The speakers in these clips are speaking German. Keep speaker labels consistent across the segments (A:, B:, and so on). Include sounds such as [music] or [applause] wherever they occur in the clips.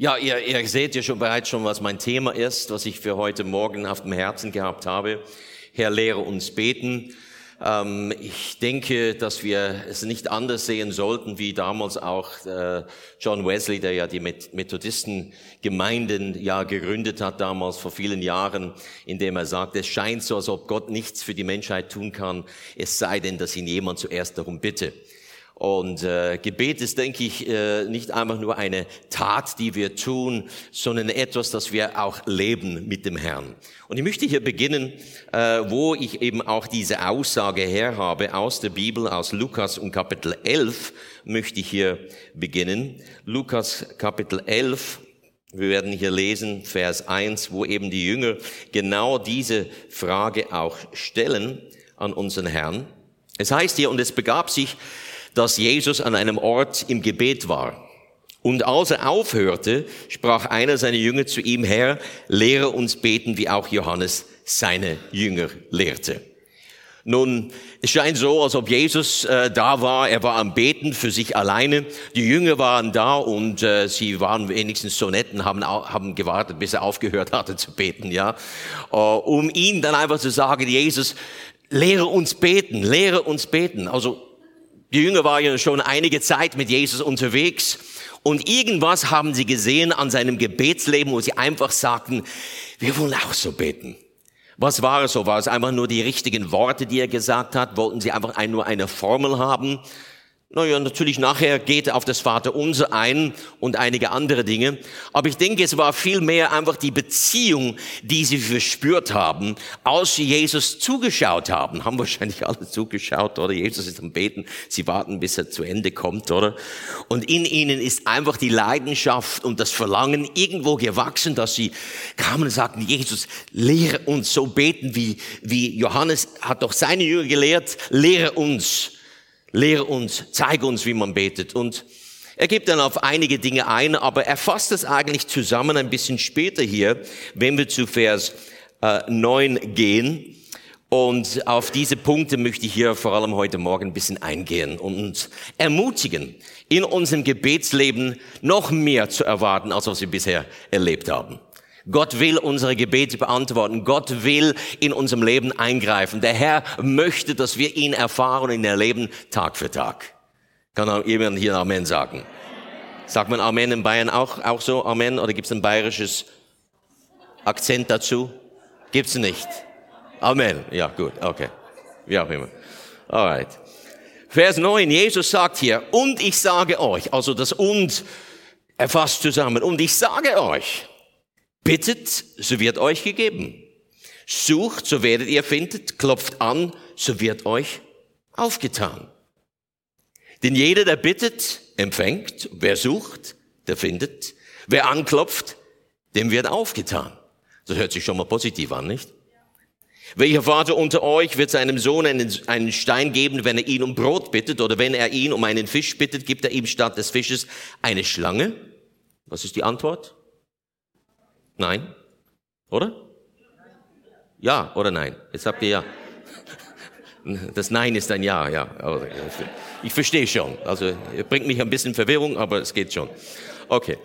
A: Ja, ihr, ihr seht ja schon bereits schon, was mein Thema ist, was ich für heute Morgen auf dem Herzen gehabt habe. Herr, lehre uns beten. Ähm, ich denke, dass wir es nicht anders sehen sollten, wie damals auch äh, John Wesley, der ja die Methodistengemeinden ja gegründet hat, damals vor vielen Jahren, indem er sagt, es scheint so, als ob Gott nichts für die Menschheit tun kann, es sei denn, dass ihn jemand zuerst darum bitte. Und äh, Gebet ist, denke ich, äh, nicht einfach nur eine Tat, die wir tun, sondern etwas, das wir auch leben mit dem Herrn. Und ich möchte hier beginnen, äh, wo ich eben auch diese Aussage her habe aus der Bibel, aus Lukas und Kapitel 11 möchte ich hier beginnen. Lukas Kapitel 11, wir werden hier lesen, Vers 1, wo eben die Jünger genau diese Frage auch stellen an unseren Herrn. Es heißt hier, und es begab sich, dass Jesus an einem Ort im Gebet war. Und als er aufhörte, sprach einer seiner Jünger zu ihm, Herr, lehre uns beten, wie auch Johannes seine Jünger lehrte. Nun, es scheint so, als ob Jesus äh, da war. Er war am Beten für sich alleine. Die Jünger waren da und äh, sie waren wenigstens so nett und haben, haben gewartet, bis er aufgehört hatte zu beten, ja, äh, um ihn dann einfach zu sagen, Jesus, lehre uns beten, lehre uns beten. Also die Jünger waren ja schon einige Zeit mit Jesus unterwegs und irgendwas haben sie gesehen an seinem Gebetsleben, wo sie einfach sagten, wir wollen auch so beten. Was war es so? War es einfach nur die richtigen Worte, die er gesagt hat? Wollten sie einfach nur eine Formel haben? Naja, natürlich nachher geht er auf das Vaterunser ein und einige andere Dinge. Aber ich denke, es war viel mehr einfach die Beziehung, die sie verspürt haben, als sie Jesus zugeschaut haben. Haben wahrscheinlich alle zugeschaut, oder? Jesus ist am Beten. Sie warten, bis er zu Ende kommt, oder? Und in ihnen ist einfach die Leidenschaft und das Verlangen irgendwo gewachsen, dass sie kamen und sagten, Jesus, lehre uns so beten, wie, wie Johannes hat doch seine Jünger gelehrt, lehre uns Lehre uns, zeige uns, wie man betet. Und er gibt dann auf einige Dinge ein, aber er fasst es eigentlich zusammen ein bisschen später hier, wenn wir zu Vers äh, 9 gehen. Und auf diese Punkte möchte ich hier vor allem heute Morgen ein bisschen eingehen und uns ermutigen, in unserem Gebetsleben noch mehr zu erwarten, als was wir bisher erlebt haben. Gott will unsere Gebete beantworten. Gott will in unserem Leben eingreifen. Der Herr möchte, dass wir ihn erfahren und ihn erleben Tag für Tag. Kann auch jemand hier Amen sagen? Sagt man Amen in Bayern auch, auch so? Amen? Oder gibt es ein bayerisches Akzent dazu? Gibt's nicht. Amen. Ja, gut. Okay. Wie auch immer. Alright. Vers 9. Jesus sagt hier, und ich sage euch, also das und erfasst zusammen, und ich sage euch, Bittet, so wird euch gegeben. Sucht, so werdet ihr findet. Klopft an, so wird euch aufgetan. Denn jeder, der bittet, empfängt. Wer sucht, der findet. Wer anklopft, dem wird aufgetan. Das hört sich schon mal positiv an, nicht? Welcher Vater unter euch wird seinem Sohn einen, einen, Stein geben, wenn er ihn um Brot bittet, oder wenn er ihn um einen Fisch bittet, gibt er ihm statt des Fisches eine Schlange? Was ist die Antwort? Nein? Oder? Ja oder nein? Jetzt habt ihr ja. Das Nein ist ein Ja, ja. Ich verstehe schon. Also, bringt mich ein bisschen Verwirrung, aber es geht schon. Okay.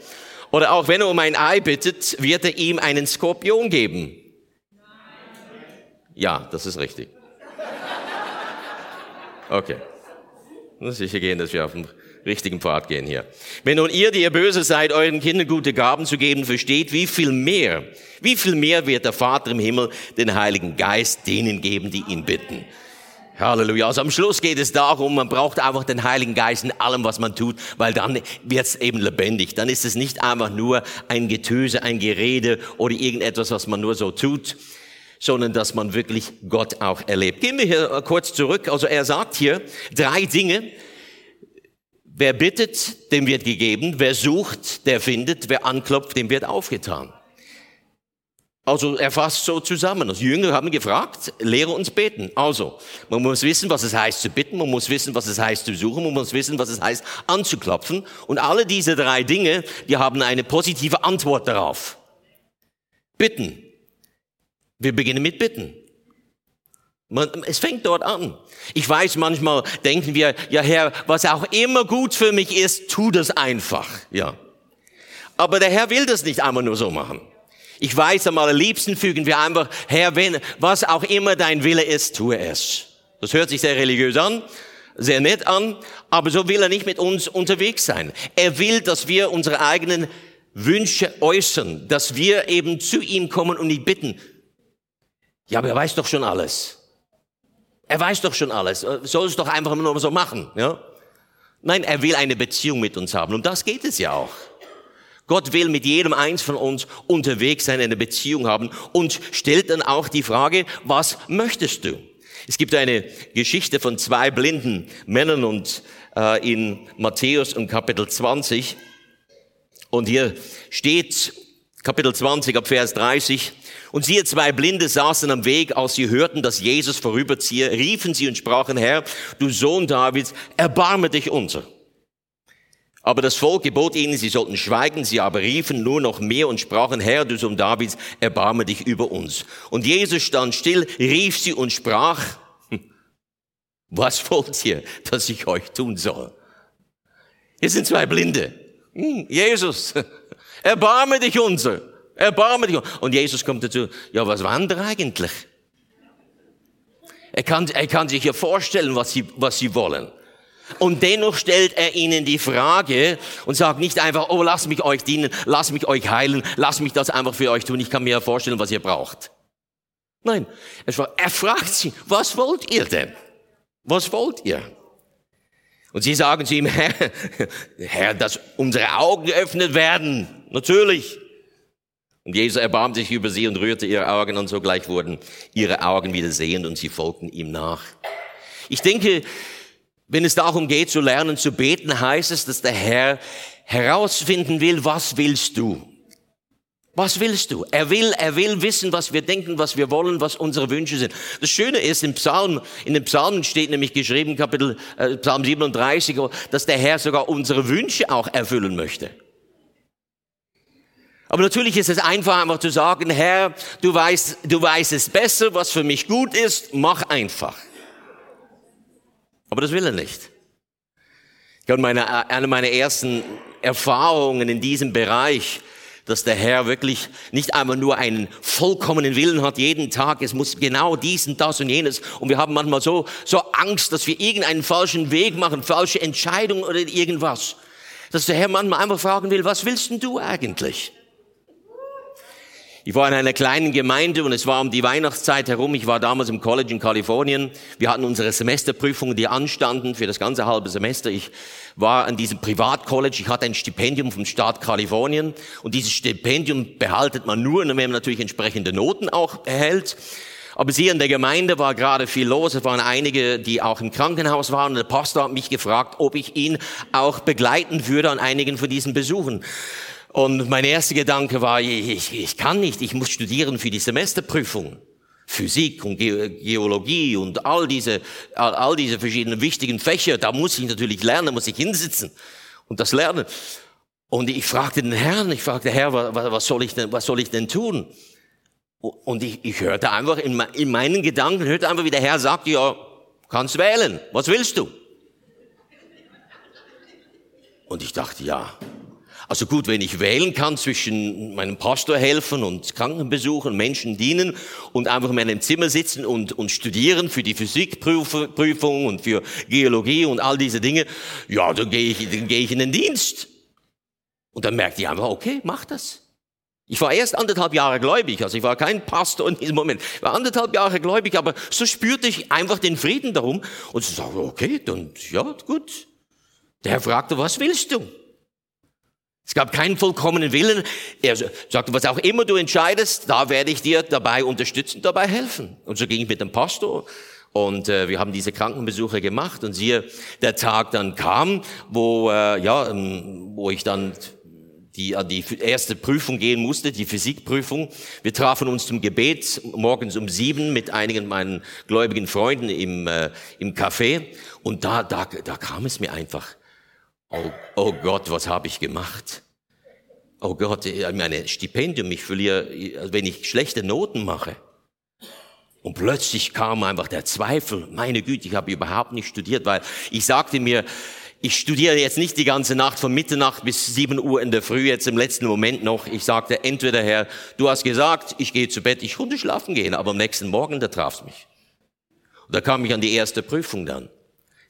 A: Oder auch wenn er um ein Ei bittet, wird er ihm einen Skorpion geben. Ja, das ist richtig. Okay. Sicher gehen, dass wir auf dem richtigen Pfad gehen hier. Wenn nun ihr, die ihr böse seid, euren Kindern gute Gaben zu geben versteht, wie viel mehr, wie viel mehr wird der Vater im Himmel den Heiligen Geist denen geben, die ihn bitten. Halleluja. Also am Schluss geht es darum, man braucht einfach den Heiligen Geist in allem, was man tut, weil dann wird es eben lebendig. Dann ist es nicht einfach nur ein Getöse, ein Gerede oder irgendetwas, was man nur so tut, sondern dass man wirklich Gott auch erlebt. Gehen wir hier kurz zurück. Also er sagt hier drei Dinge, Wer bittet, dem wird gegeben. Wer sucht, der findet. Wer anklopft, dem wird aufgetan. Also er fasst so zusammen. Die Jünger haben gefragt, lehre uns beten. Also, man muss wissen, was es heißt zu bitten, man muss wissen, was es heißt zu suchen, man muss wissen, was es heißt anzuklopfen. Und alle diese drei Dinge, die haben eine positive Antwort darauf. Bitten. Wir beginnen mit Bitten. Man, es fängt dort an. Ich weiß, manchmal denken wir, ja Herr, was auch immer gut für mich ist, tu das einfach, ja. Aber der Herr will das nicht einmal nur so machen. Ich weiß, am allerliebsten fügen wir einfach, Herr, wenn, was auch immer dein Wille ist, tue es. Das hört sich sehr religiös an, sehr nett an, aber so will er nicht mit uns unterwegs sein. Er will, dass wir unsere eigenen Wünsche äußern, dass wir eben zu ihm kommen und ihn bitten. Ja, aber er weiß doch schon alles. Er weiß doch schon alles. Soll es doch einfach nur so machen, ja? Nein, er will eine Beziehung mit uns haben. Und das geht es ja auch. Gott will mit jedem eins von uns unterwegs sein, eine Beziehung haben und stellt dann auch die Frage, was möchtest du? Es gibt eine Geschichte von zwei blinden Männern und äh, in Matthäus und Kapitel 20. Und hier steht Kapitel 20 ab Vers 30. Und siehe, zwei Blinde saßen am Weg, als sie hörten, dass Jesus vorüberziehe, riefen sie und sprachen, Herr, du Sohn Davids, erbarme dich unser. Aber das Volk gebot ihnen, sie sollten schweigen, sie aber riefen nur noch mehr und sprachen, Herr, du Sohn Davids, erbarme dich über uns. Und Jesus stand still, rief sie und sprach, was wollt ihr, dass ich euch tun soll? Hier sind zwei Blinde. Hm, Jesus, [laughs] erbarme dich unser, erbarme dich. Und Jesus kommt dazu, ja, was waren da eigentlich? Er kann, er kann sich ja vorstellen, was sie, was sie wollen. Und dennoch stellt er ihnen die Frage und sagt nicht einfach, oh, lass mich euch dienen, lass mich euch heilen, lass mich das einfach für euch tun, ich kann mir ja vorstellen, was ihr braucht. Nein, er fragt sie, was wollt ihr denn? Was wollt ihr? Und sie sagen zu ihm, [laughs] Herr, Herr, dass unsere Augen geöffnet werden. Natürlich. Und Jesus erbarmte sich über sie und rührte ihre Augen und sogleich wurden ihre Augen wieder sehend und sie folgten ihm nach. Ich denke, wenn es darum geht zu lernen zu beten, heißt es, dass der Herr herausfinden will, was willst du? Was willst du? Er will, er will wissen, was wir denken, was wir wollen, was unsere Wünsche sind. Das Schöne ist, im Psalm, in den Psalmen steht nämlich geschrieben, Kapitel, äh, Psalm 37, dass der Herr sogar unsere Wünsche auch erfüllen möchte. Aber natürlich ist es einfach, einfach zu sagen, Herr, du weißt, du weißt es besser, was für mich gut ist, mach einfach. Aber das will er nicht. Ich habe meine, eine meiner ersten Erfahrungen in diesem Bereich, dass der Herr wirklich nicht einmal nur einen vollkommenen Willen hat jeden Tag, es muss genau dies und das und jenes. Und wir haben manchmal so, so Angst, dass wir irgendeinen falschen Weg machen, falsche Entscheidungen oder irgendwas. Dass der Herr manchmal einfach fragen will, was willst denn du eigentlich? Ich war in einer kleinen Gemeinde und es war um die Weihnachtszeit herum. Ich war damals im College in Kalifornien. Wir hatten unsere Semesterprüfungen, die anstanden für das ganze halbe Semester. Ich war an diesem Privatcollege. Ich hatte ein Stipendium vom Staat Kalifornien. Und dieses Stipendium behaltet man nur, wenn man natürlich entsprechende Noten auch erhält. Aber sie in der Gemeinde war gerade viel los. Es waren einige, die auch im Krankenhaus waren. Und der Pastor hat mich gefragt, ob ich ihn auch begleiten würde an einigen von diesen Besuchen. Und mein erster Gedanke war, ich, ich kann nicht, ich muss studieren für die Semesterprüfung. Physik und Geologie und all diese, all, all diese verschiedenen wichtigen Fächer, da muss ich natürlich lernen, muss ich hinsitzen und das lernen. Und ich fragte den Herrn, ich fragte, Herr, was, was soll ich denn, was soll ich denn tun? Und ich, ich hörte einfach in, in meinen Gedanken, hörte einfach, wie der Herr sagte, ja, kannst wählen, was willst du? Und ich dachte, ja, also gut, wenn ich wählen kann zwischen meinem Pastor helfen und Krankenbesuchen, Menschen dienen und einfach in meinem Zimmer sitzen und, und studieren für die Physikprüfung und für Geologie und all diese Dinge, ja, dann gehe ich, dann gehe ich in den Dienst. Und dann merkte ich einfach, okay, mach das. Ich war erst anderthalb Jahre gläubig, also ich war kein Pastor in diesem Moment. Ich war anderthalb Jahre gläubig, aber so spürte ich einfach den Frieden darum und so sagte, okay, dann, ja, gut. Der fragte, was willst du? Es gab keinen vollkommenen Willen. Er sagte, was auch immer du entscheidest, da werde ich dir dabei unterstützen, dabei helfen. Und so ging ich mit dem Pastor und äh, wir haben diese Krankenbesuche gemacht und siehe, der Tag dann kam, wo äh, ja, ähm, wo ich dann die die erste Prüfung gehen musste, die Physikprüfung. Wir trafen uns zum Gebet morgens um sieben mit einigen meinen gläubigen Freunden im äh, im Café und da da da kam es mir einfach Oh, oh Gott, was habe ich gemacht? Oh Gott, meine Stipendium, ich verliere, wenn ich schlechte Noten mache. Und plötzlich kam einfach der Zweifel, meine Güte, ich habe überhaupt nicht studiert, weil ich sagte mir, ich studiere jetzt nicht die ganze Nacht von Mitternacht bis 7 Uhr in der Früh, jetzt im letzten Moment noch. Ich sagte, entweder Herr, du hast gesagt, ich gehe zu Bett, ich konnte schlafen gehen, aber am nächsten Morgen, da traf's mich. Und da kam ich an die erste Prüfung dann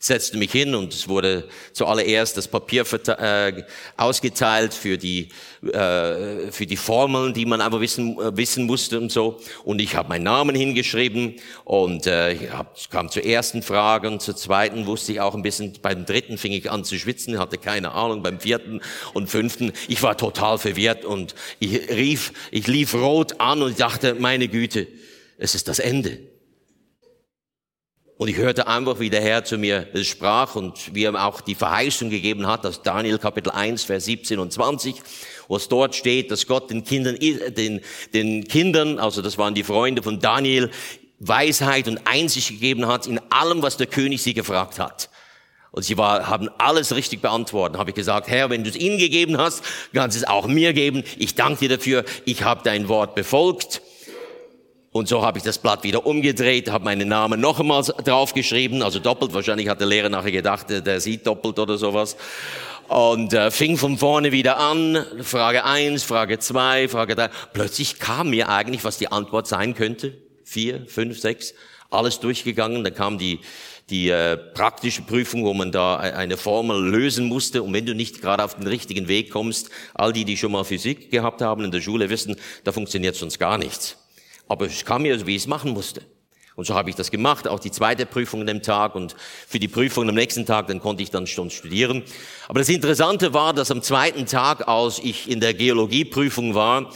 A: setzte mich hin und es wurde zuallererst das Papier äh, ausgeteilt für die äh, für die Formeln, die man aber wissen äh, wissen musste und so. Und ich habe meinen Namen hingeschrieben und äh, ich hab, kam zur ersten Frage und zur zweiten wusste ich auch ein bisschen. Beim dritten fing ich an zu schwitzen, hatte keine Ahnung. Beim vierten und fünften, ich war total verwirrt und ich rief, ich lief rot an und dachte, meine Güte, es ist das Ende. Und ich hörte einfach, wie der Herr zu mir sprach und wie er auch die Verheißung gegeben hat, aus Daniel Kapitel 1, Vers 17 und 20, wo es dort steht, dass Gott den Kindern, den, den Kindern, also das waren die Freunde von Daniel, Weisheit und Einsicht gegeben hat in allem, was der König sie gefragt hat. Und sie war, haben alles richtig beantwortet. Habe ich gesagt, Herr, wenn du es ihnen gegeben hast, kannst du es auch mir geben. Ich danke dir dafür. Ich habe dein Wort befolgt. Und so habe ich das Blatt wieder umgedreht, habe meinen Namen noch einmal draufgeschrieben, also doppelt. Wahrscheinlich hat der Lehrer nachher gedacht, der sieht doppelt oder sowas. Und äh, fing von vorne wieder an, Frage eins, Frage zwei, Frage drei. Plötzlich kam mir eigentlich, was die Antwort sein könnte. Vier, fünf, sechs, alles durchgegangen. Dann kam die, die äh, praktische Prüfung, wo man da e-, eine Formel lösen musste. Und wenn du nicht gerade auf den richtigen Weg kommst, all die, die schon mal Physik gehabt haben in der Schule, wissen, da funktioniert sonst gar nichts. Aber es kam mir, wie ich es machen musste. Und so habe ich das gemacht, auch die zweite Prüfung an dem Tag und für die Prüfung am nächsten Tag, dann konnte ich dann schon studieren. Aber das Interessante war, dass am zweiten Tag, als ich in der Geologieprüfung war,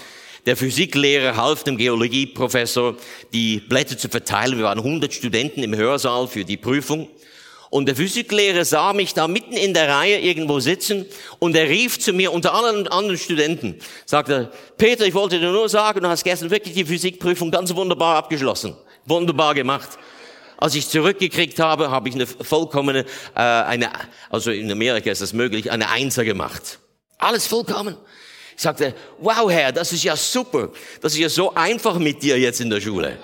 A: der Physiklehrer half dem Geologieprofessor, die Blätter zu verteilen. Wir waren 100 Studenten im Hörsaal für die Prüfung. Und der Physiklehrer sah mich da mitten in der Reihe irgendwo sitzen und er rief zu mir unter allen anderen Studenten, sagte, Peter, ich wollte dir nur sagen, du hast gestern wirklich die Physikprüfung ganz wunderbar abgeschlossen. Wunderbar gemacht. Als ich zurückgekriegt habe, habe ich eine vollkommene, äh, eine, also in Amerika ist das möglich, eine Einser gemacht. Alles vollkommen. Ich sagte, wow Herr, das ist ja super. Das ist ja so einfach mit dir jetzt in der Schule.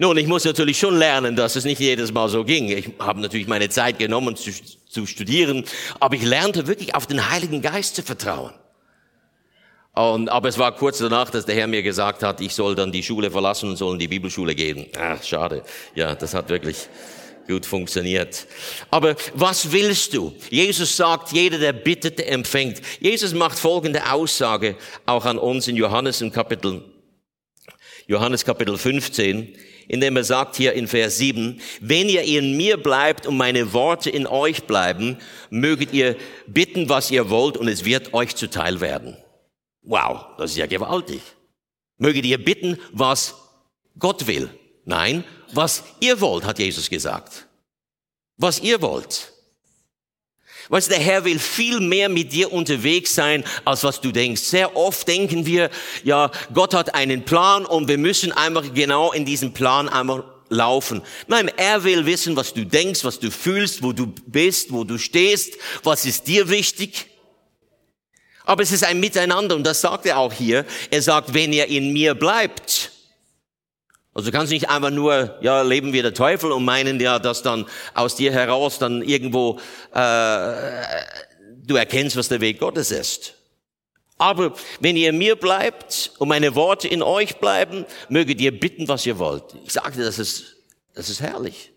A: Nun, ich muss natürlich schon lernen, dass es nicht jedes Mal so ging. Ich habe natürlich meine Zeit genommen zu, zu studieren, aber ich lernte wirklich auf den Heiligen Geist zu vertrauen. Und, aber es war kurz danach, dass der Herr mir gesagt hat, ich soll dann die Schule verlassen und soll in die Bibelschule gehen. Ach, schade. Ja, das hat wirklich gut funktioniert. Aber was willst du? Jesus sagt, jeder, der bittet, der empfängt. Jesus macht folgende Aussage auch an uns in Johannes im Kapitel, Johannes Kapitel 15 indem er sagt hier in Vers 7, wenn ihr in mir bleibt und meine Worte in euch bleiben, möget ihr bitten, was ihr wollt und es wird euch zuteil werden. Wow, das ist ja gewaltig. Möget ihr bitten, was Gott will. Nein, was ihr wollt, hat Jesus gesagt. Was ihr wollt. Weißt der Herr will viel mehr mit dir unterwegs sein, als was du denkst. Sehr oft denken wir, ja, Gott hat einen Plan und wir müssen einfach genau in diesem Plan einmal laufen. Nein, er will wissen, was du denkst, was du fühlst, wo du bist, wo du stehst, was ist dir wichtig. Aber es ist ein Miteinander und das sagt er auch hier. Er sagt, wenn ihr in mir bleibt, also du kannst nicht einfach nur, ja, leben wie der Teufel und meinen ja, dass dann aus dir heraus dann irgendwo äh, du erkennst, was der Weg Gottes ist. Aber wenn ihr mir bleibt und meine Worte in euch bleiben, möget ihr bitten, was ihr wollt. Ich sagte, das ist, das ist herrlich.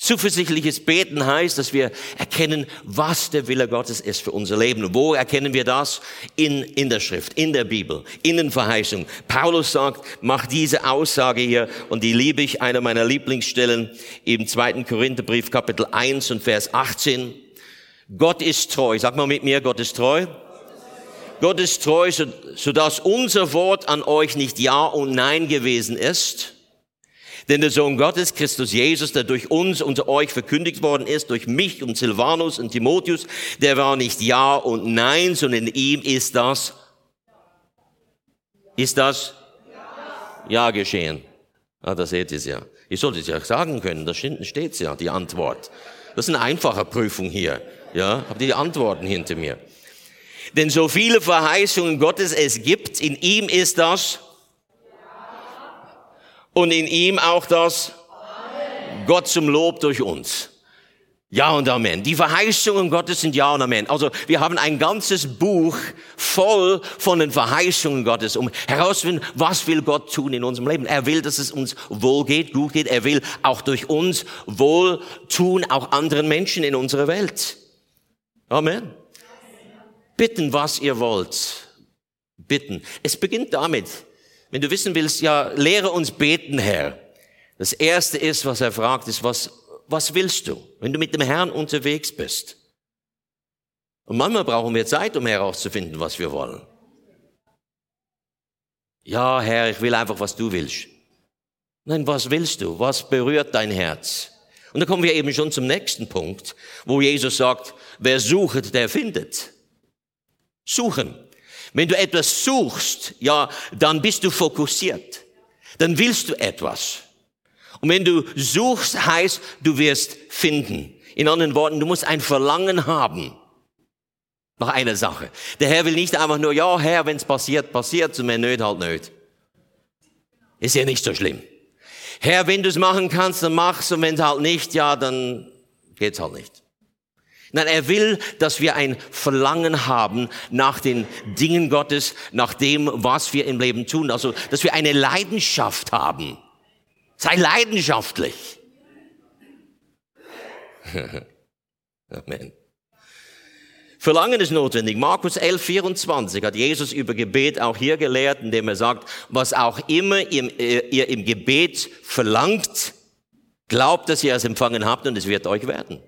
A: Zuversichtliches Beten heißt, dass wir erkennen, was der Wille Gottes ist für unser Leben. Wo erkennen wir das? In, in der Schrift, in der Bibel, in den Verheißungen. Paulus sagt, mach diese Aussage hier und die liebe ich, einer meiner Lieblingsstellen im zweiten Korintherbrief, Kapitel 1 und Vers 18. Gott ist treu. Sag mal mit mir, Gott ist treu. Gott ist treu, so, so dass unser Wort an euch nicht Ja und Nein gewesen ist denn der Sohn Gottes, Christus Jesus, der durch uns unter euch verkündigt worden ist, durch mich und Silvanus und Timotheus, der war nicht Ja und Nein, sondern in ihm ist das, ist das Ja geschehen. Ah, da seht ihr es ja. Ich sollte es ja sagen können, da steht es ja, die Antwort. Das ist eine einfache Prüfung hier. Ja, habt ihr die Antworten hinter mir? Denn so viele Verheißungen Gottes es gibt, in ihm ist das und in ihm auch das Gott zum Lob durch uns. Ja und Amen. Die Verheißungen Gottes sind Ja und Amen. Also wir haben ein ganzes Buch voll von den Verheißungen Gottes, um herauszufinden, was will Gott tun in unserem Leben. Er will, dass es uns wohl geht, gut geht. Er will auch durch uns wohl tun, auch anderen Menschen in unserer Welt. Amen. Bitten, was ihr wollt. Bitten. Es beginnt damit, wenn du wissen willst, ja, lehre uns beten, Herr. Das erste ist, was er fragt, ist, was was willst du, wenn du mit dem Herrn unterwegs bist? Und manchmal brauchen wir Zeit, um herauszufinden, was wir wollen. Ja, Herr, ich will einfach, was du willst. Nein, was willst du? Was berührt dein Herz? Und da kommen wir eben schon zum nächsten Punkt, wo Jesus sagt, wer sucht, der findet. Suchen. Wenn du etwas suchst, ja, dann bist du fokussiert. Dann willst du etwas. Und wenn du suchst, heißt, du wirst finden. In anderen Worten, du musst ein Verlangen haben nach einer Sache. Der Herr will nicht einfach nur, ja, Herr, wenn es passiert, passiert, und wenn nicht, halt nicht. Ist ja nicht so schlimm. Herr, wenn du es machen kannst, dann mach's, und wenn es halt nicht, ja, dann geht's halt nicht. Nein, er will, dass wir ein Verlangen haben nach den Dingen Gottes, nach dem, was wir im Leben tun. Also, dass wir eine Leidenschaft haben Sei leidenschaftlich. [laughs] Amen. Verlangen ist notwendig. Markus 11, 24 hat Jesus über Gebet auch hier gelehrt, indem er sagt, was auch immer ihr, ihr im Gebet verlangt, glaubt, dass ihr es empfangen habt und es wird euch werden.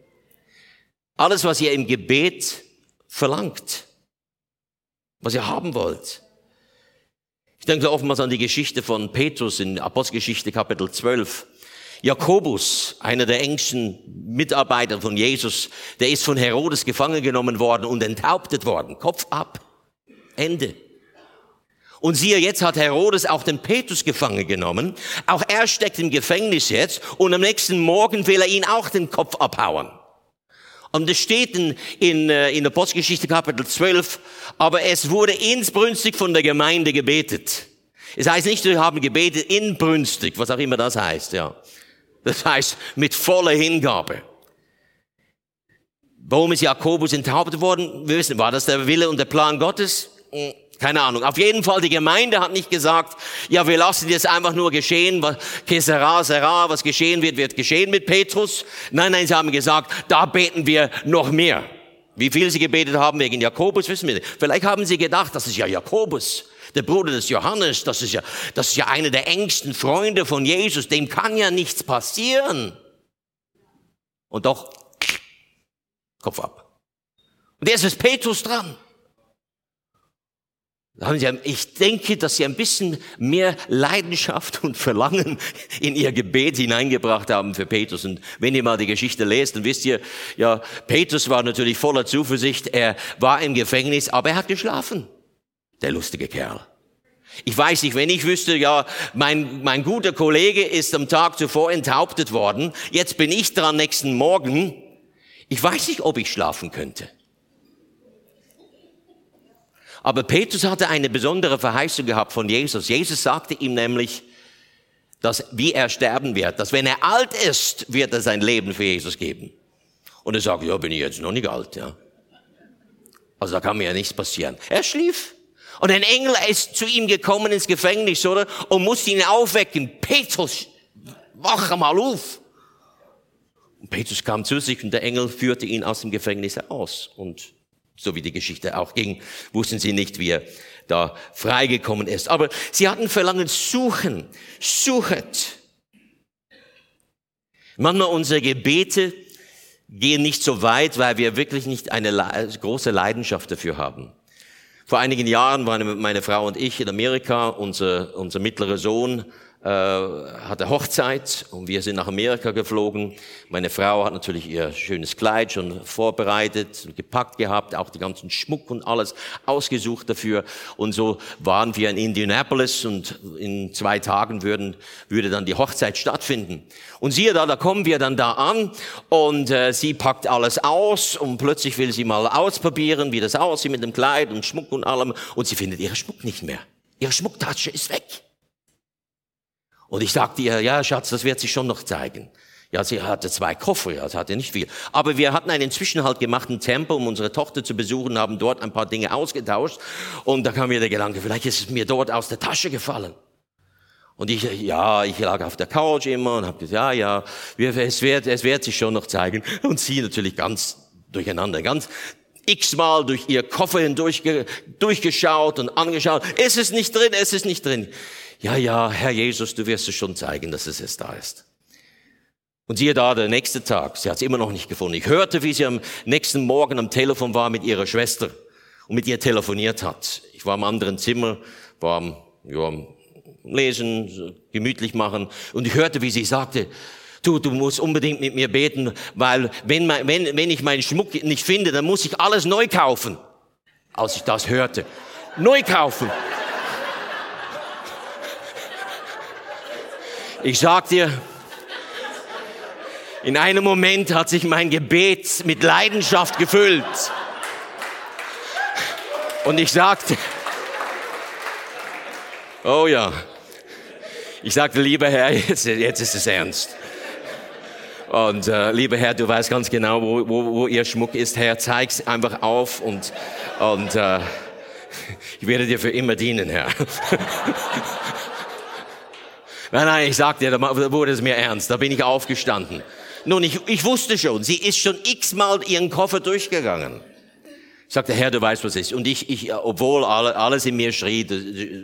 A: Alles, was ihr im Gebet verlangt, was ihr haben wollt, ich denke oftmals an die Geschichte von Petrus in Apostelgeschichte Kapitel 12. Jakobus, einer der engsten Mitarbeiter von Jesus, der ist von Herodes gefangen genommen worden und enthauptet worden. Kopf ab. Ende. Und siehe, jetzt hat Herodes auch den Petrus gefangen genommen. Auch er steckt im Gefängnis jetzt und am nächsten Morgen will er ihn auch den Kopf abhauen. Und es steht in, in, äh, in der Postgeschichte Kapitel 12, aber es wurde insbrünstig von der Gemeinde gebetet. Es heißt nicht, wir haben gebetet inbrünstig, was auch immer das heißt, ja. Das heißt, mit voller Hingabe. Warum ist Jakobus enthauptet worden? Wir wissen, war das der Wille und der Plan Gottes? Keine Ahnung. Auf jeden Fall, die Gemeinde hat nicht gesagt, ja, wir lassen jetzt einfach nur geschehen, was, sera, sera, was geschehen wird, wird geschehen mit Petrus. Nein, nein, sie haben gesagt, da beten wir noch mehr. Wie viel sie gebetet haben wegen Jakobus, wissen wir nicht. Vielleicht haben sie gedacht, das ist ja Jakobus, der Bruder des Johannes, das ist ja, das ist ja einer der engsten Freunde von Jesus, dem kann ja nichts passieren. Und doch, Kopf ab. Und jetzt ist Petrus dran. Ich denke, dass sie ein bisschen mehr Leidenschaft und Verlangen in ihr Gebet hineingebracht haben für Petrus. Und wenn ihr mal die Geschichte lest, dann wisst ihr, ja, Petrus war natürlich voller Zuversicht. Er war im Gefängnis, aber er hat geschlafen. Der lustige Kerl. Ich weiß nicht, wenn ich wüsste, ja, mein, mein guter Kollege ist am Tag zuvor enthauptet worden. Jetzt bin ich dran nächsten Morgen. Ich weiß nicht, ob ich schlafen könnte. Aber Petrus hatte eine besondere Verheißung gehabt von Jesus. Jesus sagte ihm nämlich, dass wie er sterben wird, dass wenn er alt ist, wird er sein Leben für Jesus geben. Und er sagt, ja, bin ich jetzt noch nicht alt, ja. Also da kann mir ja nichts passieren. Er schlief. Und ein Engel ist zu ihm gekommen ins Gefängnis, oder? Und musste ihn aufwecken. Petrus, wach mal auf. Und Petrus kam zu sich und der Engel führte ihn aus dem Gefängnis heraus. Und so wie die Geschichte auch ging, wussten sie nicht, wie er da freigekommen ist. Aber sie hatten Verlangen, suchen, suchet. Manchmal unsere Gebete gehen nicht so weit, weil wir wirklich nicht eine große Leidenschaft dafür haben. Vor einigen Jahren waren meine Frau und ich in Amerika. Unser, unser mittlerer Sohn hatte Hochzeit und wir sind nach Amerika geflogen. Meine Frau hat natürlich ihr schönes Kleid schon vorbereitet gepackt gehabt, auch die ganzen Schmuck und alles ausgesucht dafür. Und so waren wir in Indianapolis und in zwei Tagen würden, würde dann die Hochzeit stattfinden. Und siehe da, da kommen wir dann da an und äh, sie packt alles aus und plötzlich will sie mal ausprobieren, wie das aussieht mit dem Kleid und Schmuck und allem und sie findet ihren Schmuck nicht mehr. Ihre Schmucktasche ist weg. Und ich sagte ihr, ja, Schatz, das wird sich schon noch zeigen. Ja, sie hatte zwei Koffer, ja, sie hatte nicht viel. Aber wir hatten einen Zwischenhalt gemacht im Tempel, um unsere Tochter zu besuchen, haben dort ein paar Dinge ausgetauscht. Und da kam mir der Gedanke, vielleicht ist es mir dort aus der Tasche gefallen. Und ich, ja, ich lag auf der Couch immer und habe gesagt, ja, ja, es wird, es wird sich schon noch zeigen. Und sie natürlich ganz durcheinander, ganz x-mal durch ihr Koffer hindurch durchgeschaut und angeschaut. Es ist nicht drin, es ist nicht drin. Ja, ja, Herr Jesus, du wirst es schon zeigen, dass es jetzt da ist. Und siehe da, der nächste Tag, sie hat es immer noch nicht gefunden. Ich hörte, wie sie am nächsten Morgen am Telefon war mit ihrer Schwester und mit ihr telefoniert hat. Ich war im anderen Zimmer, war am, ja, am Lesen, gemütlich machen und ich hörte, wie sie sagte, du, du musst unbedingt mit mir beten, weil wenn, wenn, wenn ich meinen Schmuck nicht finde, dann muss ich alles neu kaufen. Als ich das hörte, neu kaufen. Ich sag dir, in einem Moment hat sich mein Gebet mit Leidenschaft gefüllt. Und ich sagte, oh ja, ich sagte, lieber Herr, jetzt, jetzt ist es ernst. Und äh, lieber Herr, du weißt ganz genau, wo, wo, wo ihr Schmuck ist. Herr, zeig's einfach auf und, und äh, ich werde dir für immer dienen, Herr. [laughs] nein, nein, ich sagte dir, da wurde es mir ernst. Da bin ich aufgestanden. Nun, ich, ich wusste schon, sie ist schon x-mal ihren Koffer durchgegangen. Sagte, Herr, du weißt, was ist. Und ich, ich obwohl alles in mir schrie,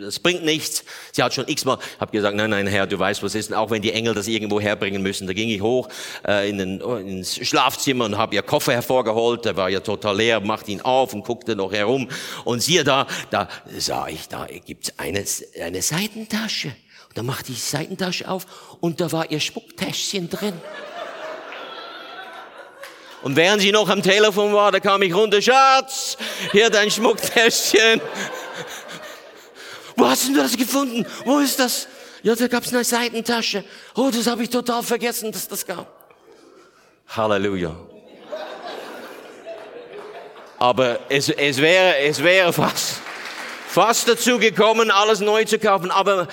A: das bringt nichts. Sie hat schon x-mal, habe gesagt, nein, nein, Herr, du weißt, was ist. Und auch wenn die Engel das irgendwo herbringen müssen, da ging ich hoch äh, in den, ins Schlafzimmer und habe ihr Koffer hervorgeholt. Der war ja total leer, machte ihn auf und guckte noch herum. Und siehe da, da sah ich, da gibt's eine, eine Seitentasche. Und da machte ich die Seitentasche auf und da war ihr Schmucktäschchen drin. Und während sie noch am Telefon war, da kam ich runter, Schatz, hier dein Schmucktäschchen. Wo hast du das gefunden? Wo ist das? Ja, da gab's eine Seitentasche. Oh, das habe ich total vergessen, dass das gab. Halleluja. Aber es, es wäre, es wäre fast, fast dazu gekommen, alles neu zu kaufen. Aber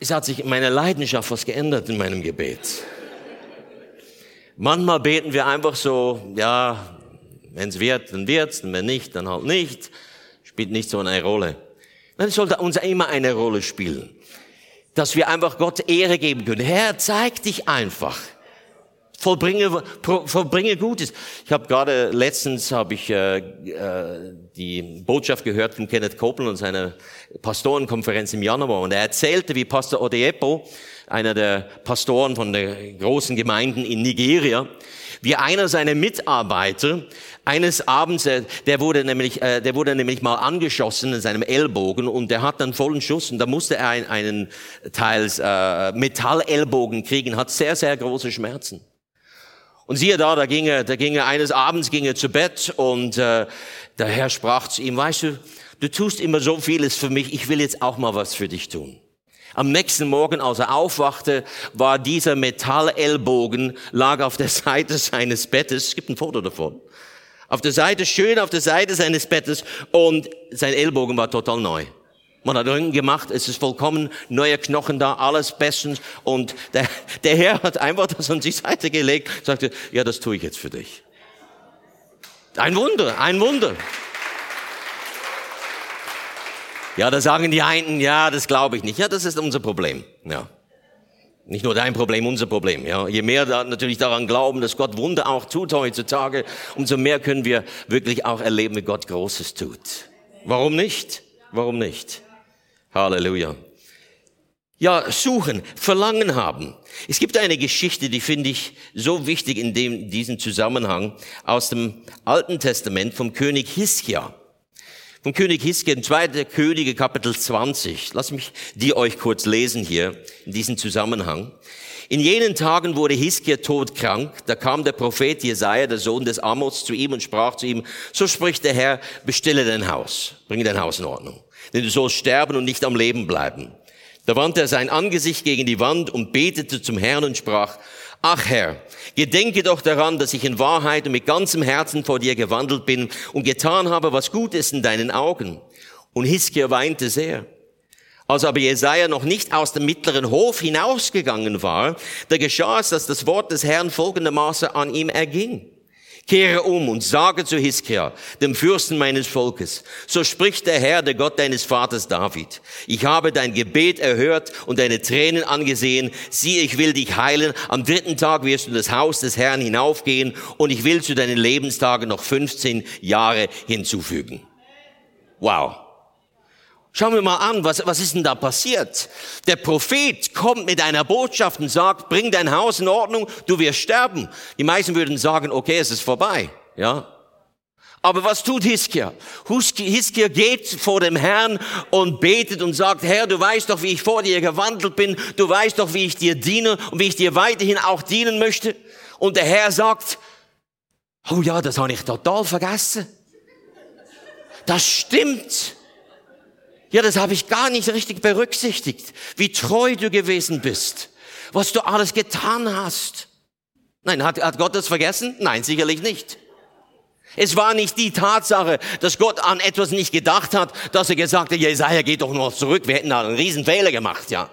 A: es hat sich meine Leidenschaft was geändert in meinem Gebet. Manchmal beten wir einfach so, ja, wenn es wird, dann wird's, und wenn nicht, dann halt nicht. Spielt nicht so eine Rolle. Dann sollte uns immer eine Rolle spielen. Dass wir einfach Gott Ehre geben können. Herr, zeig dich einfach. Vollbringe, vollbringe Gutes. Ich habe gerade letztens habe ich äh, äh, die Botschaft gehört von Kenneth Copeland und seiner Pastorenkonferenz im Januar und er erzählte, wie Pastor Odeepo einer der Pastoren von der großen Gemeinden in Nigeria, wie einer seiner Mitarbeiter eines Abends, äh, der wurde nämlich, äh, der wurde nämlich mal angeschossen in seinem Ellbogen und der hat dann vollen Schuss und da musste er einen teils äh, Metallellbogen kriegen, hat sehr, sehr große Schmerzen. Und siehe da, da ging er, da ging er eines Abends ging er zu Bett und äh, der Herr sprach zu ihm, weißt du, du tust immer so vieles für mich, ich will jetzt auch mal was für dich tun. Am nächsten Morgen, als er aufwachte, war dieser Metallellbogen, lag auf der Seite seines Bettes. Es gibt ein Foto davon. Auf der Seite, schön auf der Seite seines Bettes und sein Ellbogen war total neu. Man hat Röntgen gemacht, es ist vollkommen neue Knochen da, alles bestens. Und der, der Herr hat einfach das an die Seite gelegt, sagte, ja, das tue ich jetzt für dich. Ein Wunder, ein Wunder. Ja, da sagen die einen, ja, das glaube ich nicht. Ja, das ist unser Problem. Ja. Nicht nur dein Problem, unser Problem. Ja. Je mehr da natürlich daran glauben, dass Gott Wunder auch tut heutzutage, umso mehr können wir wirklich auch erleben, wie Gott Großes tut. Warum nicht? Warum nicht? Halleluja. Ja, suchen, Verlangen haben. Es gibt eine Geschichte, die finde ich so wichtig in dem, diesem Zusammenhang aus dem Alten Testament vom König Hiskia vom König Hiskia, 2. Könige, Kapitel 20. Lass mich die euch kurz lesen hier in diesem Zusammenhang. In jenen Tagen wurde Hiskia todkrank. Da kam der Prophet Jesaja, der Sohn des Amos, zu ihm und sprach zu ihm, so spricht der Herr, bestelle dein Haus, bringe dein Haus in Ordnung. Denn du sollst sterben und nicht am Leben bleiben. Da wandte er sein Angesicht gegen die Wand und betete zum Herrn und sprach, Ach Herr, gedenke doch daran, dass ich in Wahrheit und mit ganzem Herzen vor dir gewandelt bin und getan habe, was gut ist in deinen Augen. Und Hiskia weinte sehr. Als aber Jesaja noch nicht aus dem mittleren Hof hinausgegangen war, da geschah es, dass das Wort des Herrn folgendermaßen an ihm erging. Kehre um und sage zu Hiskia, dem Fürsten meines Volkes, so spricht der Herr, der Gott deines Vaters David. Ich habe dein Gebet erhört und deine Tränen angesehen. Sieh, ich will dich heilen. Am dritten Tag wirst du in das Haus des Herrn hinaufgehen und ich will zu deinen Lebenstagen noch 15 Jahre hinzufügen. Wow. Schauen wir mal an, was, was ist denn da passiert? Der Prophet kommt mit einer Botschaft und sagt, bring dein Haus in Ordnung, du wirst sterben. Die meisten würden sagen, okay, es ist vorbei, ja. Aber was tut Hiskia? Hiskia geht vor dem Herrn und betet und sagt, Herr, du weißt doch, wie ich vor dir gewandelt bin, du weißt doch, wie ich dir diene und wie ich dir weiterhin auch dienen möchte. Und der Herr sagt, oh ja, das habe ich total vergessen. Das stimmt. Ja, das habe ich gar nicht richtig berücksichtigt, wie treu du gewesen bist, was du alles getan hast. Nein, hat, hat Gott das vergessen? Nein, sicherlich nicht. Es war nicht die Tatsache, dass Gott an etwas nicht gedacht hat, dass er gesagt hat, Jesaja, geht doch noch zurück, wir hätten da einen riesen Fehler gemacht, ja.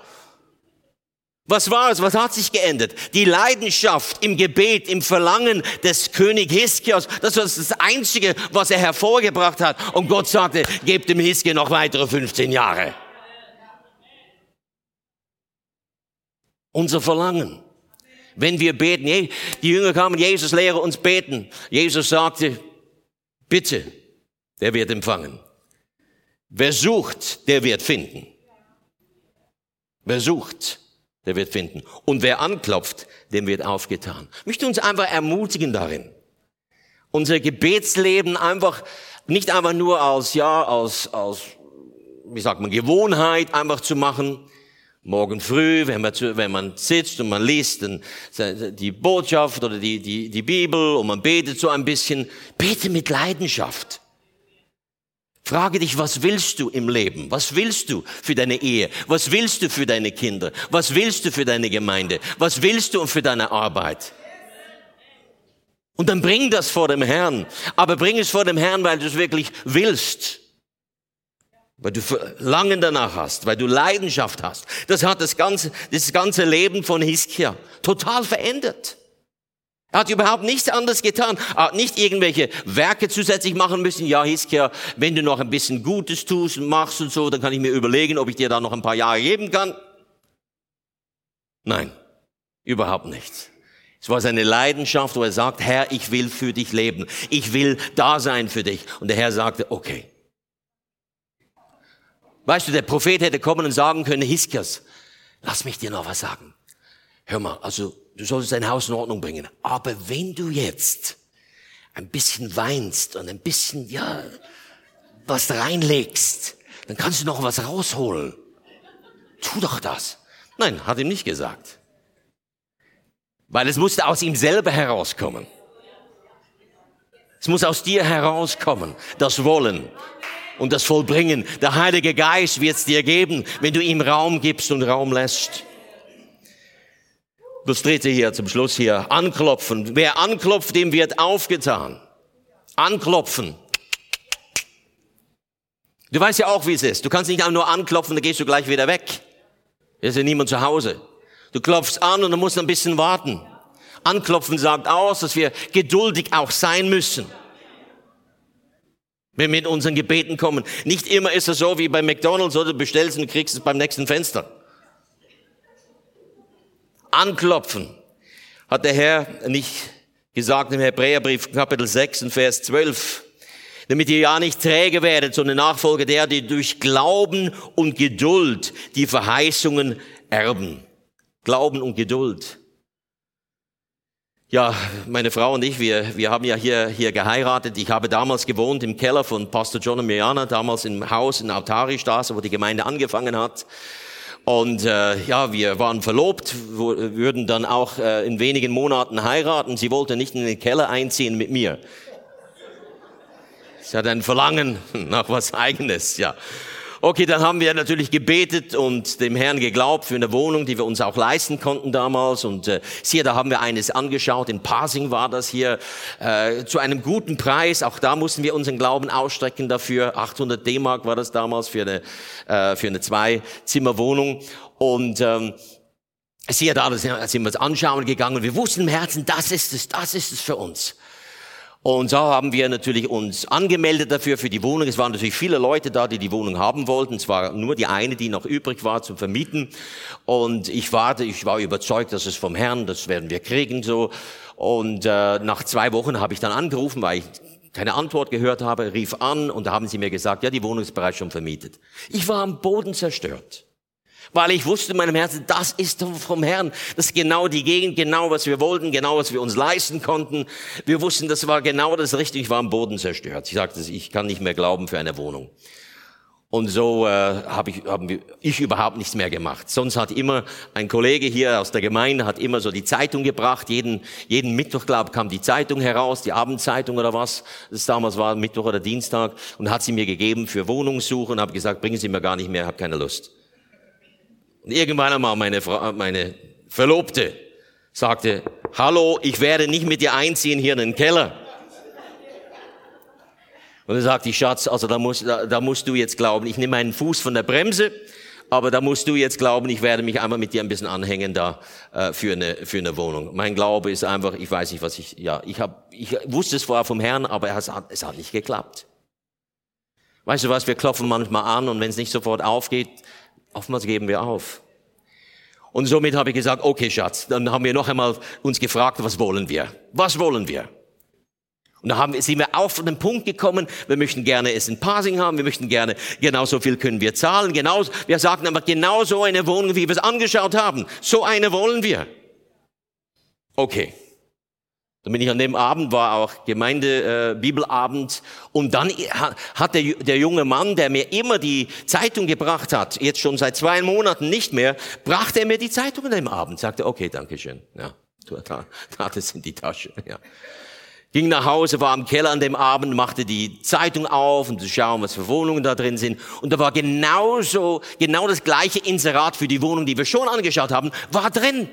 A: Was war es? Was hat sich geändert? Die Leidenschaft im Gebet, im Verlangen des König Hiskias, das war das Einzige, was er hervorgebracht hat. Und Gott sagte, gebt dem Hiskia noch weitere 15 Jahre. Unser Verlangen. Wenn wir beten, die Jünger kamen, Jesus lehre uns beten. Jesus sagte, bitte, der wird empfangen. Wer sucht, der wird finden. Wer sucht, der wird finden. Und wer anklopft, dem wird aufgetan. Ich möchte uns einfach ermutigen darin, unser Gebetsleben einfach nicht einfach nur als, ja, als, als, wie sagt man, Gewohnheit einfach zu machen. Morgen früh, wenn man, wenn man sitzt und man liest die Botschaft oder die, die, die Bibel und man betet so ein bisschen, bete mit Leidenschaft. Frage dich, was willst du im Leben? Was willst du für deine Ehe? Was willst du für deine Kinder? Was willst du für deine Gemeinde? Was willst du für deine Arbeit? Und dann bring das vor dem Herrn. Aber bring es vor dem Herrn, weil du es wirklich willst. Weil du Verlangen danach hast, weil du Leidenschaft hast. Das hat das ganze, das ganze Leben von Hiskia total verändert. Er hat überhaupt nichts anderes getan. Er hat nicht irgendwelche Werke zusätzlich machen müssen. Ja, Hiskia, wenn du noch ein bisschen Gutes tust und machst und so, dann kann ich mir überlegen, ob ich dir da noch ein paar Jahre geben kann. Nein, überhaupt nichts. Es war seine Leidenschaft, wo er sagt, Herr, ich will für dich leben. Ich will da sein für dich. Und der Herr sagte, okay. Weißt du, der Prophet hätte kommen und sagen können, Hiskias, lass mich dir noch was sagen. Hör mal, also du solltest dein Haus in Ordnung bringen. Aber wenn du jetzt ein bisschen weinst und ein bisschen, ja, was reinlegst, dann kannst du noch was rausholen. Tu doch das. Nein, hat ihm nicht gesagt. Weil es musste aus ihm selber herauskommen. Es muss aus dir herauskommen, das Wollen und das Vollbringen. Der Heilige Geist wird es dir geben, wenn du ihm Raum gibst und Raum lässt. Das dritte hier zum Schluss hier. Anklopfen. Wer anklopft, dem wird aufgetan. Anklopfen. Du weißt ja auch, wie es ist. Du kannst nicht einfach nur anklopfen, dann gehst du gleich wieder weg. Hier ist ja niemand zu Hause. Du klopfst an und dann musst ein bisschen warten. Anklopfen sagt aus, dass wir geduldig auch sein müssen. Wenn wir mit unseren Gebeten kommen. Nicht immer ist es so wie bei McDonalds oder du bestellst und kriegst es beim nächsten Fenster anklopfen. Hat der Herr nicht gesagt im Hebräerbrief Kapitel 6 und Vers 12, damit ihr ja nicht träge werdet, sondern Nachfolger der, die durch Glauben und Geduld die Verheißungen erben. Glauben und Geduld. Ja, meine Frau und ich, wir, wir haben ja hier, hier geheiratet. Ich habe damals gewohnt im Keller von Pastor John und Mirjana, damals im Haus in Altari-Straße, wo die Gemeinde angefangen hat. Und äh, ja, wir waren verlobt, würden dann auch äh, in wenigen Monaten heiraten. Sie wollte nicht in den Keller einziehen mit mir. Sie hat ein Verlangen [laughs] nach was Eigenes, ja. Okay, dann haben wir natürlich gebetet und dem Herrn geglaubt für eine Wohnung, die wir uns auch leisten konnten damals. Und äh, siehe, da haben wir eines angeschaut. In Pasing war das hier äh, zu einem guten Preis. Auch da mussten wir unseren Glauben ausstrecken dafür. 800 D-Mark war das damals für eine äh, für eine Zwei-Zimmer-Wohnung. Und ähm, siehe da, da sind wir uns anschauen gegangen. Wir wussten im Herzen, das ist es, das ist es für uns. Und so haben wir natürlich uns angemeldet dafür für die Wohnung. Es waren natürlich viele Leute da, die die Wohnung haben wollten. Es war nur die eine, die noch übrig war zum Vermieten. Und ich warte, ich war überzeugt, dass es vom Herrn, das werden wir kriegen so. Und äh, nach zwei Wochen habe ich dann angerufen, weil ich keine Antwort gehört habe, rief an und da haben sie mir gesagt, ja, die Wohnung ist bereits schon vermietet. Ich war am Boden zerstört. Weil ich wusste in meinem Herzen, das ist vom Herrn. Das ist genau die Gegend, genau was wir wollten, genau was wir uns leisten konnten. Wir wussten, das war genau das Richtige. Ich war am Boden zerstört. Ich sagte, ich kann nicht mehr glauben für eine Wohnung. Und so äh, habe ich, haben ich überhaupt nichts mehr gemacht. Sonst hat immer ein Kollege hier aus der Gemeinde hat immer so die Zeitung gebracht. Jeden, jeden Mittwoch, glaube kam die Zeitung heraus, die Abendzeitung oder was. Das damals war Mittwoch oder Dienstag und hat sie mir gegeben für Wohnungssuche und habe gesagt, bringen Sie mir gar nicht mehr, habe keine Lust. Und irgendwann einmal meine, Frau, meine Verlobte sagte, hallo, ich werde nicht mit dir einziehen hier in den Keller. Und dann sagte Schatz, also da musst, da, da musst du jetzt glauben, ich nehme meinen Fuß von der Bremse, aber da musst du jetzt glauben, ich werde mich einmal mit dir ein bisschen anhängen da äh, für eine für eine Wohnung. Mein Glaube ist einfach, ich weiß nicht, was ich ja, ich habe ich wusste es vorher vom Herrn, aber es hat, es hat nicht geklappt. Weißt du was, wir klopfen manchmal an und wenn es nicht sofort aufgeht, Oftmals geben wir auf. Und somit habe ich gesagt, okay Schatz, dann haben wir noch einmal uns gefragt, was wollen wir? Was wollen wir? Und da haben, sind wir auf den Punkt gekommen, wir möchten gerne es in Passing haben, wir möchten gerne, genauso viel können wir zahlen, genau, wir sagten aber genau so eine Wohnung, wie wir es angeschaut haben, so eine wollen wir. Okay. Dann bin ich an dem Abend, war auch Gemeinde, äh, Bibelabend. Und dann hat der, der junge Mann, der mir immer die Zeitung gebracht hat, jetzt schon seit zwei Monaten nicht mehr, brachte er mir die Zeitung an dem Abend. Sagte, okay, danke schön. Ja, da, tat es in die Tasche. Ja. Ging nach Hause, war am Keller an dem Abend, machte die Zeitung auf, um zu schauen, was für Wohnungen da drin sind. Und da war genauso, genau das gleiche Inserat für die Wohnung, die wir schon angeschaut haben, war drin.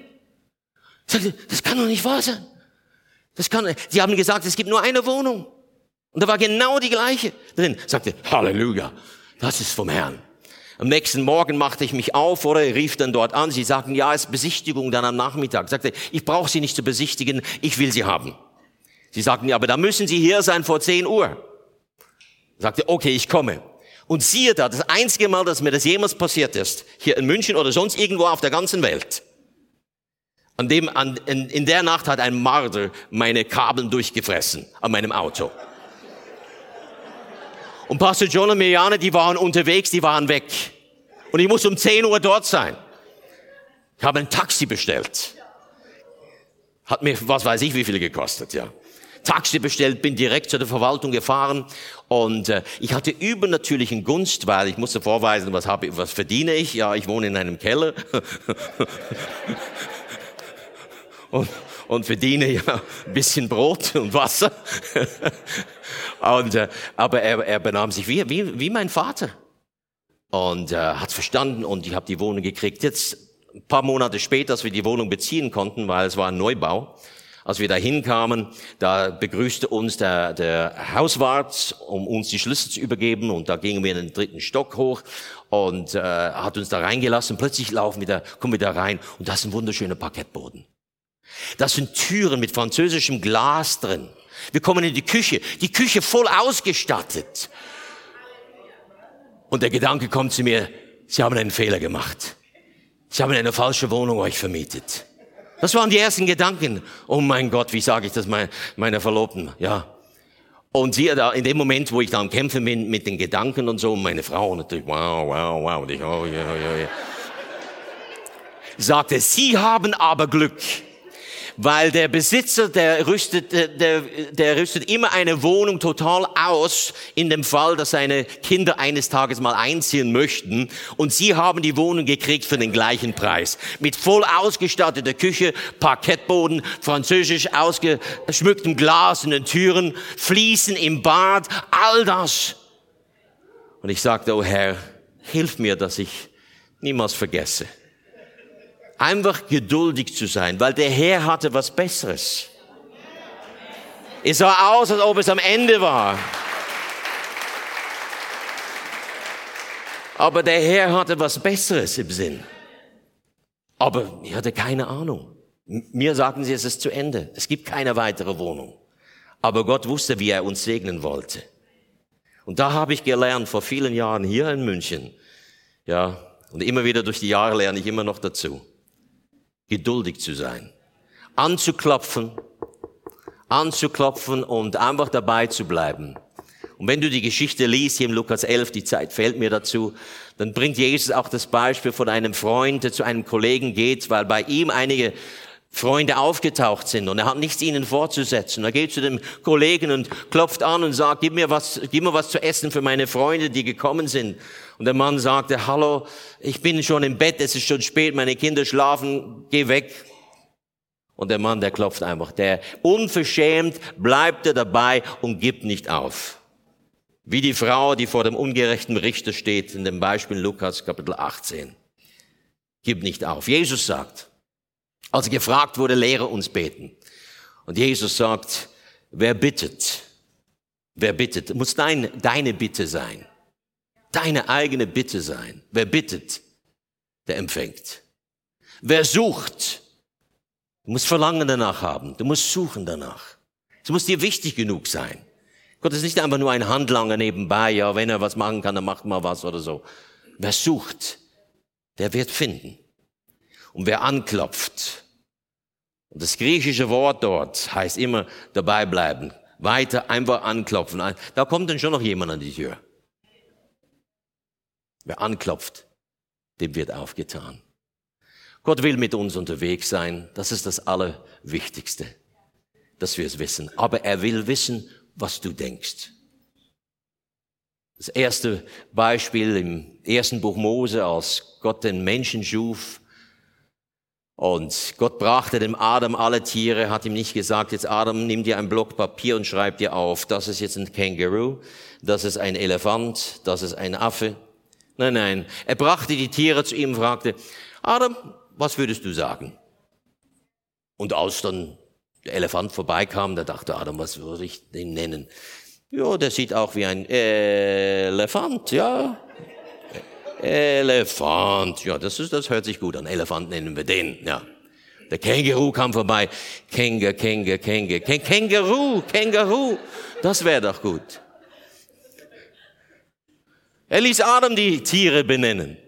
A: Sagte, das kann doch nicht wahr sein. Das kann, sie haben gesagt, es gibt nur eine Wohnung. Und da war genau die gleiche drin. Sagte, Halleluja, das ist vom Herrn. Am nächsten Morgen machte ich mich auf oder rief dann dort an. Sie sagten, ja, es ist Besichtigung dann am Nachmittag. Sagte, ich brauche Sie nicht zu besichtigen, ich will Sie haben. Sie sagten, ja, aber da müssen Sie hier sein vor 10 Uhr. Sagte, okay, ich komme. Und siehe da, das einzige Mal, dass mir das jemals passiert ist, hier in München oder sonst irgendwo auf der ganzen Welt, an dem, an, in, in der Nacht hat ein Marder meine Kabel durchgefressen an meinem Auto. Und Pastor John und Mirjane, die waren unterwegs, die waren weg. Und ich muss um 10 Uhr dort sein. Ich habe ein Taxi bestellt. Hat mir, was weiß ich, wie viel gekostet, ja. Taxi bestellt, bin direkt zu der Verwaltung gefahren und äh, ich hatte übernatürlichen Gunst, weil ich musste vorweisen, was habe, was verdiene ich? Ja, ich wohne in einem Keller. [laughs] und, und verdiene ja ein bisschen Brot und Wasser. und, äh, aber er, er benahm sich wie, wie, wie mein Vater und äh, hat verstanden und ich habe die Wohnung gekriegt. Jetzt ein paar Monate später, als wir die Wohnung beziehen konnten, weil es war ein Neubau, als wir da hinkamen, da begrüßte uns der, der Hauswart, um uns die Schlüssel zu übergeben und da gingen wir in den dritten Stock hoch und äh, hat uns da reingelassen. Plötzlich laufen wir da, kommen wir da rein und das ist ein wunderschöner Parkettboden. Das sind Türen mit französischem Glas drin. Wir kommen in die Küche, die Küche voll ausgestattet. Und der Gedanke kommt zu mir, Sie haben einen Fehler gemacht. Sie haben eine falsche Wohnung euch vermietet. Das waren die ersten Gedanken. Oh mein Gott, wie sage ich das meiner Verlobten? Ja. Und sie da in dem Moment, wo ich da am Kämpfen bin mit den Gedanken und so, meine Frau natürlich, wow, wow, wow, und ich, oh, ja, ja, ja. sagte, Sie haben aber Glück weil der Besitzer, der rüstet, der, der rüstet immer eine Wohnung total aus, in dem Fall, dass seine Kinder eines Tages mal einziehen möchten. Und sie haben die Wohnung gekriegt für den gleichen Preis. Mit voll ausgestatteter Küche, Parkettboden, französisch ausgeschmücktem Glas in den Türen, Fliesen im Bad, all das. Und ich sagte, oh Herr, hilf mir, dass ich niemals vergesse. Einfach geduldig zu sein, weil der Herr hatte was Besseres. Es sah aus, als ob es am Ende war. Aber der Herr hatte was Besseres im Sinn. Aber ich hatte keine Ahnung. Mir sagten sie, es ist zu Ende. Es gibt keine weitere Wohnung. Aber Gott wusste, wie er uns segnen wollte. Und da habe ich gelernt, vor vielen Jahren hier in München, ja, und immer wieder durch die Jahre lerne ich immer noch dazu, geduldig zu sein, anzuklopfen, anzuklopfen und einfach dabei zu bleiben. Und wenn du die Geschichte liest, hier im Lukas 11, die Zeit fällt mir dazu, dann bringt Jesus auch das Beispiel von einem Freund, der zu einem Kollegen geht, weil bei ihm einige Freunde aufgetaucht sind und er hat nichts ihnen vorzusetzen. Er geht zu dem Kollegen und klopft an und sagt, gib mir was, gib mir was zu essen für meine Freunde, die gekommen sind. Und der Mann sagte, hallo, ich bin schon im Bett, es ist schon spät, meine Kinder schlafen, geh weg. Und der Mann, der klopft einfach, der unverschämt bleibt er dabei und gibt nicht auf. Wie die Frau, die vor dem ungerechten Richter steht, in dem Beispiel Lukas Kapitel 18. Gib nicht auf. Jesus sagt, als gefragt wurde, lehre uns beten. Und Jesus sagt, wer bittet, wer bittet, muss dein, deine Bitte sein. Deine eigene Bitte sein. Wer bittet, der empfängt. Wer sucht, du musst Verlangen danach haben. Du musst suchen danach. Es muss dir wichtig genug sein. Gott ist nicht einfach nur ein Handlanger nebenbei, ja, wenn er was machen kann, dann macht mal was oder so. Wer sucht, der wird finden. Und wer anklopft, und das griechische Wort dort heißt immer dabei bleiben, weiter einfach anklopfen. Da kommt dann schon noch jemand an die Tür. Wer anklopft, dem wird aufgetan. Gott will mit uns unterwegs sein. Das ist das Allerwichtigste, dass wir es wissen. Aber er will wissen, was du denkst. Das erste Beispiel im ersten Buch Mose, als Gott den Menschen schuf, und Gott brachte dem Adam alle Tiere, hat ihm nicht gesagt, jetzt Adam, nimm dir ein Block Papier und schreib dir auf, das ist jetzt ein Känguru, das ist ein Elefant, das ist ein Affe. Nein, nein. Er brachte die Tiere zu ihm und fragte, Adam, was würdest du sagen? Und als dann der Elefant vorbeikam, da dachte Adam, was würde ich den nennen? Ja, der sieht auch wie ein Elefant, ja. Elefant, ja, das ist, das hört sich gut an. Elefant nennen wir den, ja. Der Känguru kam vorbei. Känger, Känger, Känger, Känguru, Känguru. Das wäre doch gut. Er ließ Adam die Tiere benennen.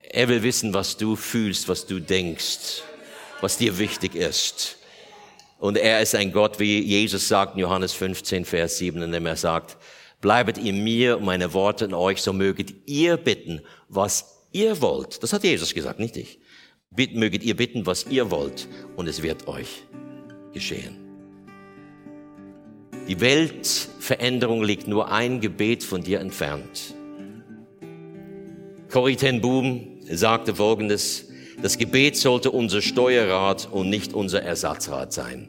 A: Er will wissen, was du fühlst, was du denkst, was dir wichtig ist. Und er ist ein Gott, wie Jesus sagt in Johannes 15, Vers 7, in dem er sagt, bleibet in mir und meine Worte in euch, so möget ihr bitten, was ihr wollt. Das hat Jesus gesagt, nicht ich. Möget ihr bitten, was ihr wollt, und es wird euch geschehen. Die Weltveränderung liegt nur ein Gebet von dir entfernt. Corrie ten Boom sagte Folgendes, das Gebet sollte unser Steuerrad und nicht unser Ersatzrad sein.